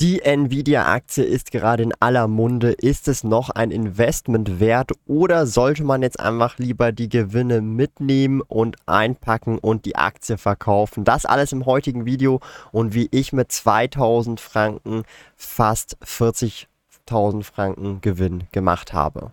Die Nvidia-Aktie ist gerade in aller Munde. Ist es noch ein Investment wert oder sollte man jetzt einfach lieber die Gewinne mitnehmen und einpacken und die Aktie verkaufen? Das alles im heutigen Video und wie ich mit 2000 Franken fast 40.000 Franken Gewinn gemacht habe.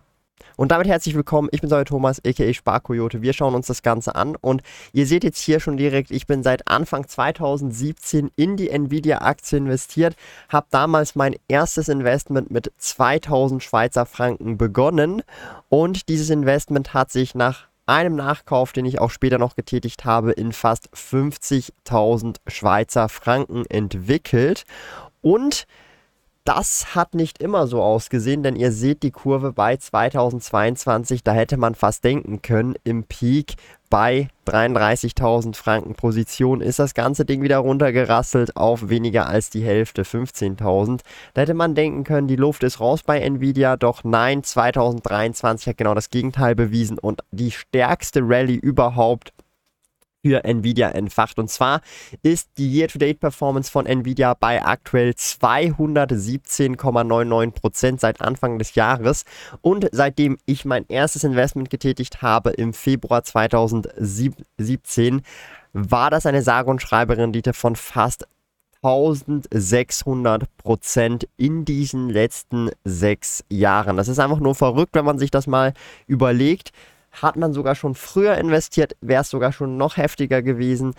Und damit herzlich willkommen. Ich bin euer Thomas, aka Sparkoyote. Wir schauen uns das Ganze an und ihr seht jetzt hier schon direkt, ich bin seit Anfang 2017 in die Nvidia-Aktie investiert, habe damals mein erstes Investment mit 2000 Schweizer Franken begonnen und dieses Investment hat sich nach einem Nachkauf, den ich auch später noch getätigt habe, in fast 50.000 Schweizer Franken entwickelt. Und das hat nicht immer so ausgesehen, denn ihr seht die Kurve bei 2022, da hätte man fast denken können, im Peak bei 33.000 Franken Position ist das ganze Ding wieder runtergerasselt auf weniger als die Hälfte, 15.000. Da hätte man denken können, die Luft ist raus bei Nvidia, doch nein, 2023 hat genau das Gegenteil bewiesen und die stärkste Rallye überhaupt für Nvidia entfacht. Und zwar ist die Year-to-Date-Performance von Nvidia bei aktuell 217,99% seit Anfang des Jahres. Und seitdem ich mein erstes Investment getätigt habe im Februar 2017, war das eine sage und schreibe Rendite von fast 1600% in diesen letzten sechs Jahren. Das ist einfach nur verrückt, wenn man sich das mal überlegt. Hat man sogar schon früher investiert, wäre es sogar schon noch heftiger gewesen.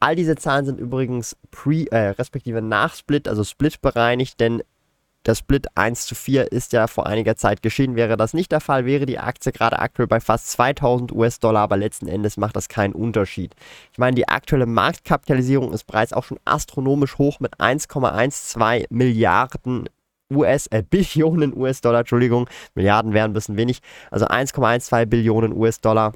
All diese Zahlen sind übrigens pre, äh, respektive nach Split, also Split bereinigt, denn der Split 1 zu 4 ist ja vor einiger Zeit geschehen. Wäre das nicht der Fall, wäre die Aktie gerade aktuell bei fast 2000 US-Dollar, aber letzten Endes macht das keinen Unterschied. Ich meine, die aktuelle Marktkapitalisierung ist bereits auch schon astronomisch hoch mit 1,12 Milliarden US, äh, Billionen US-Dollar, Entschuldigung, Milliarden wären ein bisschen wenig, also 1,12 Billionen US-Dollar.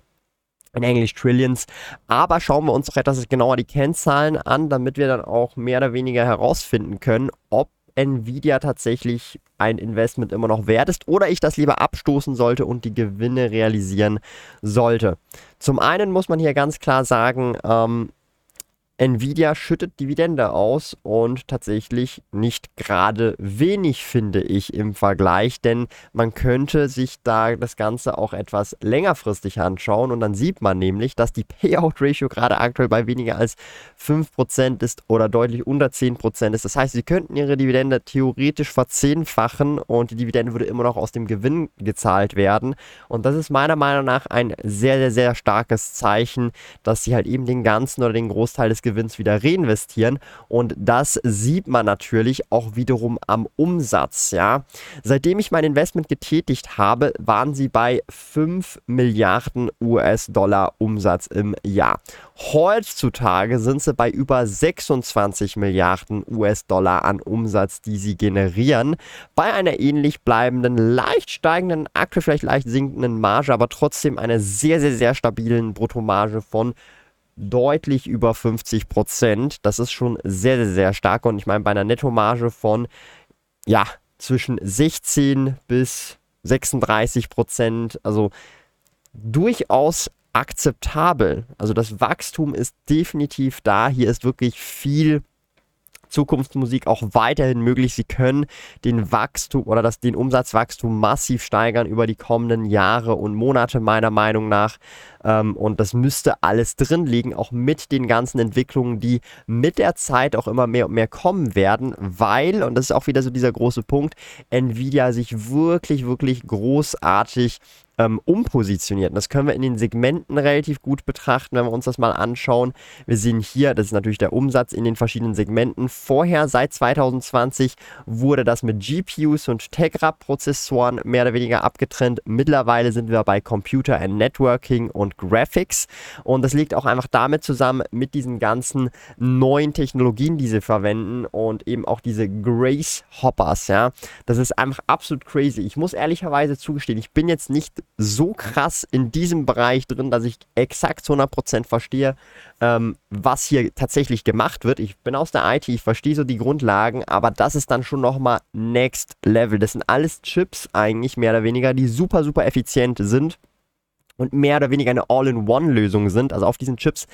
In Englisch Trillions. Aber schauen wir uns doch etwas genauer die Kennzahlen an, damit wir dann auch mehr oder weniger herausfinden können, ob Nvidia tatsächlich ein Investment immer noch wert ist oder ich das lieber abstoßen sollte und die Gewinne realisieren sollte. Zum einen muss man hier ganz klar sagen, ähm, Nvidia schüttet Dividende aus und tatsächlich nicht gerade wenig, finde ich, im Vergleich, denn man könnte sich da das Ganze auch etwas längerfristig anschauen und dann sieht man nämlich, dass die Payout-Ratio gerade aktuell bei weniger als 5% ist oder deutlich unter 10% ist. Das heißt, sie könnten ihre Dividende theoretisch verzehnfachen und die Dividende würde immer noch aus dem Gewinn gezahlt werden und das ist meiner Meinung nach ein sehr, sehr, sehr starkes Zeichen, dass sie halt eben den ganzen oder den Großteil des Gewinns wieder reinvestieren. Und das sieht man natürlich auch wiederum am Umsatz. Ja. Seitdem ich mein Investment getätigt habe, waren sie bei 5 Milliarden US-Dollar Umsatz im Jahr. Heutzutage sind sie bei über 26 Milliarden US-Dollar an Umsatz, die sie generieren. Bei einer ähnlich bleibenden, leicht steigenden, aktuell vielleicht leicht sinkenden Marge, aber trotzdem einer sehr, sehr, sehr stabilen Bruttomarge von deutlich über 50 Prozent. Das ist schon sehr, sehr, sehr stark. Und ich meine, bei einer Nettomarge von, ja, zwischen 16 bis 36 Prozent, also durchaus akzeptabel. Also das Wachstum ist definitiv da. Hier ist wirklich viel Zukunftsmusik auch weiterhin möglich. Sie können den Wachstum oder das, den Umsatzwachstum massiv steigern über die kommenden Jahre und Monate meiner Meinung nach. Ähm, und das müsste alles drin liegen, auch mit den ganzen Entwicklungen, die mit der Zeit auch immer mehr und mehr kommen werden, weil, und das ist auch wieder so dieser große Punkt, Nvidia sich wirklich, wirklich großartig ähm, umpositioniert. Und das können wir in den Segmenten relativ gut betrachten, wenn wir uns das mal anschauen. Wir sehen hier, das ist natürlich der Umsatz in den verschiedenen Segmenten. Vorher, seit 2020, wurde das mit GPUs und Tegra-Prozessoren mehr oder weniger abgetrennt. Mittlerweile sind wir bei Computer and Networking und Graphics. Und das liegt auch einfach damit zusammen mit diesen ganzen neuen Technologien, die sie verwenden und eben auch diese Grace Hoppers. Ja, das ist einfach absolut crazy. Ich muss ehrlicherweise zugestehen, ich bin jetzt nicht so krass in diesem Bereich drin, dass ich exakt zu 100% verstehe, ähm, was hier tatsächlich gemacht wird. Ich bin aus der IT, ich verstehe so die Grundlagen, aber das ist dann schon nochmal Next Level. Das sind alles Chips eigentlich, mehr oder weniger, die super, super effizient sind und mehr oder weniger eine All-in-One-Lösung sind. Also auf diesen Chips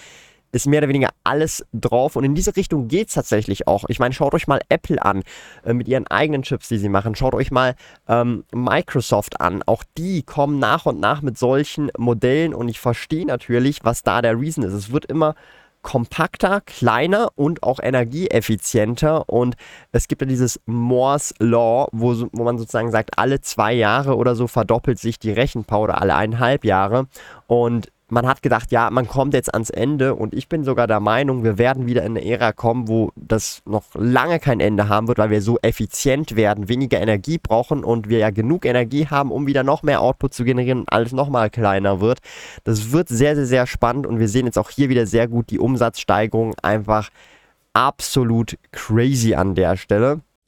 ist mehr oder weniger alles drauf und in diese Richtung geht es tatsächlich auch. Ich meine, schaut euch mal Apple an äh, mit ihren eigenen Chips, die sie machen. Schaut euch mal ähm, Microsoft an. Auch die kommen nach und nach mit solchen Modellen und ich verstehe natürlich, was da der Reason ist. Es wird immer kompakter, kleiner und auch energieeffizienter. Und es gibt ja dieses Moore's Law, wo, wo man sozusagen sagt, alle zwei Jahre oder so verdoppelt sich die Rechenpower oder alle eineinhalb Jahre. Und man hat gedacht, ja, man kommt jetzt ans Ende und ich bin sogar der Meinung, wir werden wieder in eine Ära kommen, wo das noch lange kein Ende haben wird, weil wir so effizient werden, weniger Energie brauchen und wir ja genug Energie haben, um wieder noch mehr Output zu generieren und alles nochmal kleiner wird. Das wird sehr, sehr, sehr spannend und wir sehen jetzt auch hier wieder sehr gut die Umsatzsteigerung einfach absolut crazy an der Stelle.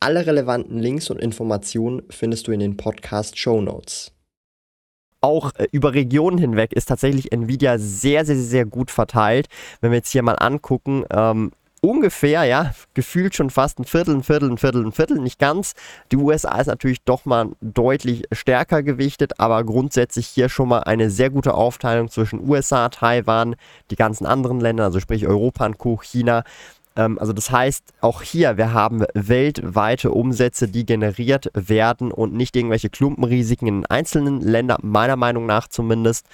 Alle relevanten Links und Informationen findest du in den Podcast Show Notes. Auch äh, über Regionen hinweg ist tatsächlich Nvidia sehr, sehr, sehr gut verteilt. Wenn wir jetzt hier mal angucken, ähm, ungefähr, ja, gefühlt schon fast ein Viertel, ein Viertel, ein Viertel, ein Viertel, nicht ganz. Die USA ist natürlich doch mal deutlich stärker gewichtet, aber grundsätzlich hier schon mal eine sehr gute Aufteilung zwischen USA, Taiwan, die ganzen anderen Länder, also sprich Europa und Co., China. Ähm, also das heißt, auch hier, wir haben weltweite Umsätze, die generiert werden und nicht irgendwelche Klumpenrisiken in einzelnen Ländern, meiner Meinung nach zumindest.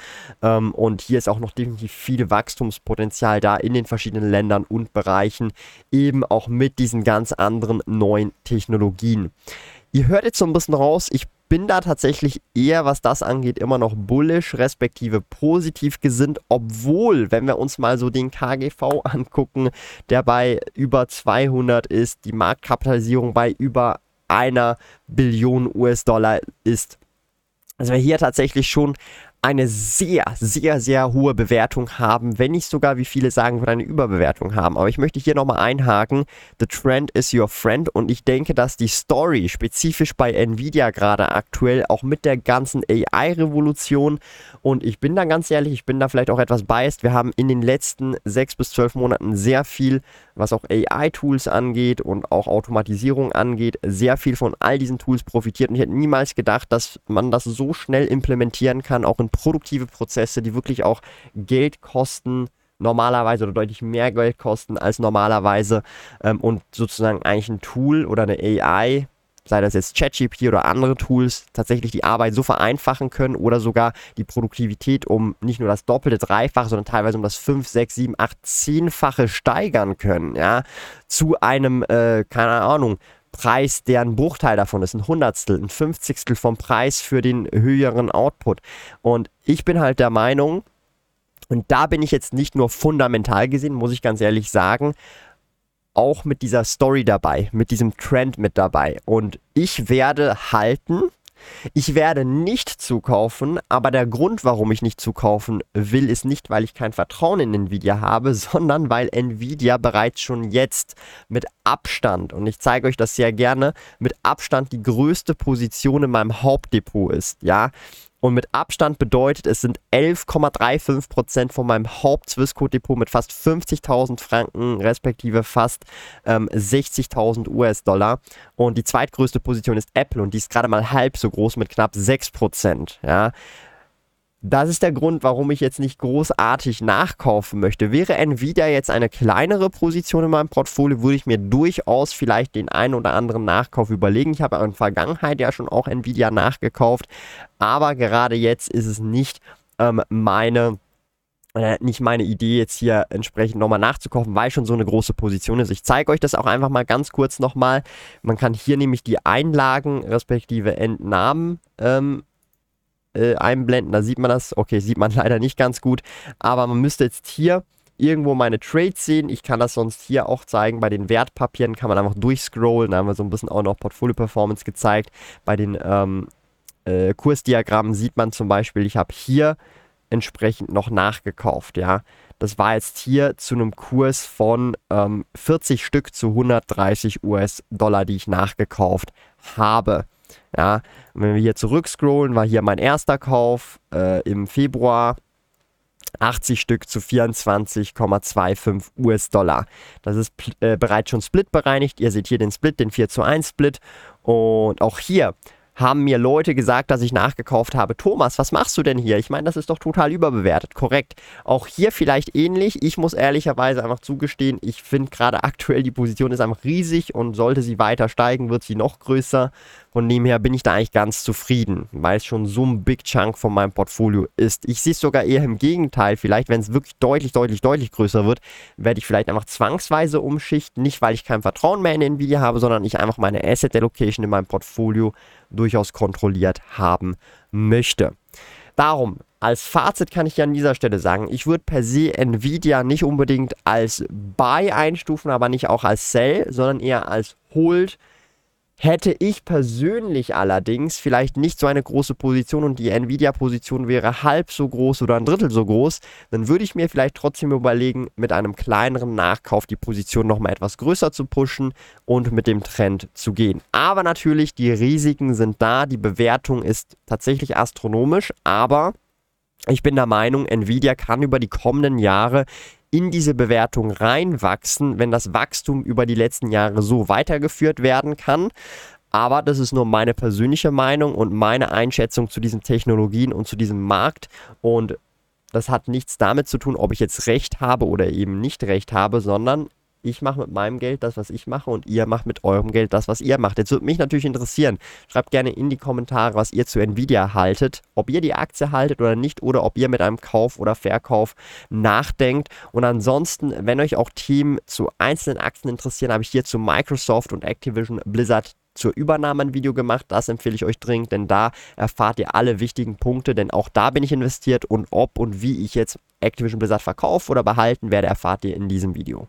Ähm, und hier ist auch noch definitiv viel Wachstumspotenzial da in den verschiedenen Ländern und Bereichen, eben auch mit diesen ganz anderen neuen Technologien. Ihr hört jetzt so ein bisschen raus, ich bin da tatsächlich eher, was das angeht, immer noch bullish, respektive positiv gesinnt, obwohl, wenn wir uns mal so den KGV angucken, der bei über 200 ist, die Marktkapitalisierung bei über einer Billion US-Dollar ist. Also wir hier tatsächlich schon eine sehr, sehr, sehr hohe Bewertung haben, wenn nicht sogar, wie viele sagen, eine Überbewertung haben. Aber ich möchte hier nochmal einhaken, the trend is your friend. Und ich denke, dass die Story spezifisch bei Nvidia gerade aktuell auch mit der ganzen AI-Revolution und ich bin da ganz ehrlich, ich bin da vielleicht auch etwas biased, wir haben in den letzten sechs bis zwölf Monaten sehr viel, was auch AI-Tools angeht und auch Automatisierung angeht, sehr viel von all diesen Tools profitiert. Und ich hätte niemals gedacht, dass man das so schnell implementieren kann, auch in produktive Prozesse, die wirklich auch Geld kosten, normalerweise oder deutlich mehr Geld kosten als normalerweise ähm, und sozusagen eigentlich ein Tool oder eine AI, sei das jetzt ChatGPT oder andere Tools, tatsächlich die Arbeit so vereinfachen können oder sogar die Produktivität um nicht nur das Doppelte, Dreifache, sondern teilweise um das 5, 6, 7, 8, 10-fache steigern können, ja, zu einem, äh, keine Ahnung, Preis, der ein Bruchteil davon ist, ein Hundertstel, ein Fünfzigstel vom Preis für den höheren Output. Und ich bin halt der Meinung, und da bin ich jetzt nicht nur fundamental gesehen, muss ich ganz ehrlich sagen, auch mit dieser Story dabei, mit diesem Trend mit dabei. Und ich werde halten, ich werde nicht zukaufen, aber der Grund, warum ich nicht zukaufen will, ist nicht, weil ich kein Vertrauen in Nvidia habe, sondern weil Nvidia bereits schon jetzt mit Abstand, und ich zeige euch das sehr gerne, mit Abstand die größte Position in meinem Hauptdepot ist. Ja, und mit Abstand bedeutet, es sind 11,35% von meinem Haupt-Swissquote-Depot mit fast 50.000 Franken, respektive fast ähm, 60.000 US-Dollar. Und die zweitgrößte Position ist Apple und die ist gerade mal halb so groß mit knapp 6%. Ja. Das ist der Grund, warum ich jetzt nicht großartig nachkaufen möchte. Wäre Nvidia jetzt eine kleinere Position in meinem Portfolio, würde ich mir durchaus vielleicht den einen oder anderen Nachkauf überlegen. Ich habe in der Vergangenheit ja schon auch Nvidia nachgekauft, aber gerade jetzt ist es nicht ähm, meine äh, nicht meine Idee, jetzt hier entsprechend nochmal nachzukaufen, weil schon so eine große Position ist. Ich zeige euch das auch einfach mal ganz kurz nochmal. Man kann hier nämlich die Einlagen respektive Entnahmen ähm, äh, einblenden. Da sieht man das. Okay, sieht man leider nicht ganz gut. Aber man müsste jetzt hier irgendwo meine Trades sehen. Ich kann das sonst hier auch zeigen. Bei den Wertpapieren kann man einfach durchscrollen. Da haben wir so ein bisschen auch noch Portfolio Performance gezeigt. Bei den ähm, äh, Kursdiagrammen sieht man zum Beispiel, ich habe hier entsprechend noch nachgekauft, ja. Das war jetzt hier zu einem Kurs von ähm, 40 Stück zu 130 US-Dollar, die ich nachgekauft habe. Ja, und wenn wir hier zurückscrollen, war hier mein erster Kauf äh, im Februar 80 Stück zu 24,25 US-Dollar. Das ist äh, bereits schon Split bereinigt. Ihr seht hier den Split, den 4 zu 1 Split. Und auch hier haben mir Leute gesagt, dass ich nachgekauft habe. Thomas, was machst du denn hier? Ich meine, das ist doch total überbewertet. Korrekt. Auch hier vielleicht ähnlich. Ich muss ehrlicherweise einfach zugestehen, ich finde gerade aktuell die Position ist einfach riesig und sollte sie weiter steigen, wird sie noch größer. Von dem her bin ich da eigentlich ganz zufrieden, weil es schon so ein Big Chunk von meinem Portfolio ist. Ich sehe es sogar eher im Gegenteil. Vielleicht, wenn es wirklich deutlich, deutlich, deutlich größer wird, werde ich vielleicht einfach zwangsweise umschichten. Nicht, weil ich kein Vertrauen mehr in Nvidia habe, sondern ich einfach meine Asset Allocation in meinem Portfolio durchaus kontrolliert haben möchte. Darum, als Fazit kann ich ja an dieser Stelle sagen, ich würde per se Nvidia nicht unbedingt als Buy einstufen, aber nicht auch als Sell, sondern eher als Hold Hätte ich persönlich allerdings vielleicht nicht so eine große Position und die Nvidia-Position wäre halb so groß oder ein Drittel so groß, dann würde ich mir vielleicht trotzdem überlegen, mit einem kleineren Nachkauf die Position nochmal etwas größer zu pushen und mit dem Trend zu gehen. Aber natürlich, die Risiken sind da, die Bewertung ist tatsächlich astronomisch, aber ich bin der Meinung, Nvidia kann über die kommenden Jahre in diese Bewertung reinwachsen, wenn das Wachstum über die letzten Jahre so weitergeführt werden kann. Aber das ist nur meine persönliche Meinung und meine Einschätzung zu diesen Technologien und zu diesem Markt. Und das hat nichts damit zu tun, ob ich jetzt recht habe oder eben nicht recht habe, sondern ich mache mit meinem Geld das, was ich mache und ihr macht mit eurem Geld das, was ihr macht. Jetzt würde mich natürlich interessieren, schreibt gerne in die Kommentare, was ihr zu Nvidia haltet, ob ihr die Aktie haltet oder nicht oder ob ihr mit einem Kauf oder Verkauf nachdenkt. Und ansonsten, wenn euch auch Themen zu einzelnen Aktien interessieren, habe ich hier zu Microsoft und Activision Blizzard zur Übernahme ein Video gemacht. Das empfehle ich euch dringend, denn da erfahrt ihr alle wichtigen Punkte, denn auch da bin ich investiert und ob und wie ich jetzt Activision Blizzard verkaufe oder behalten werde, erfahrt ihr in diesem Video.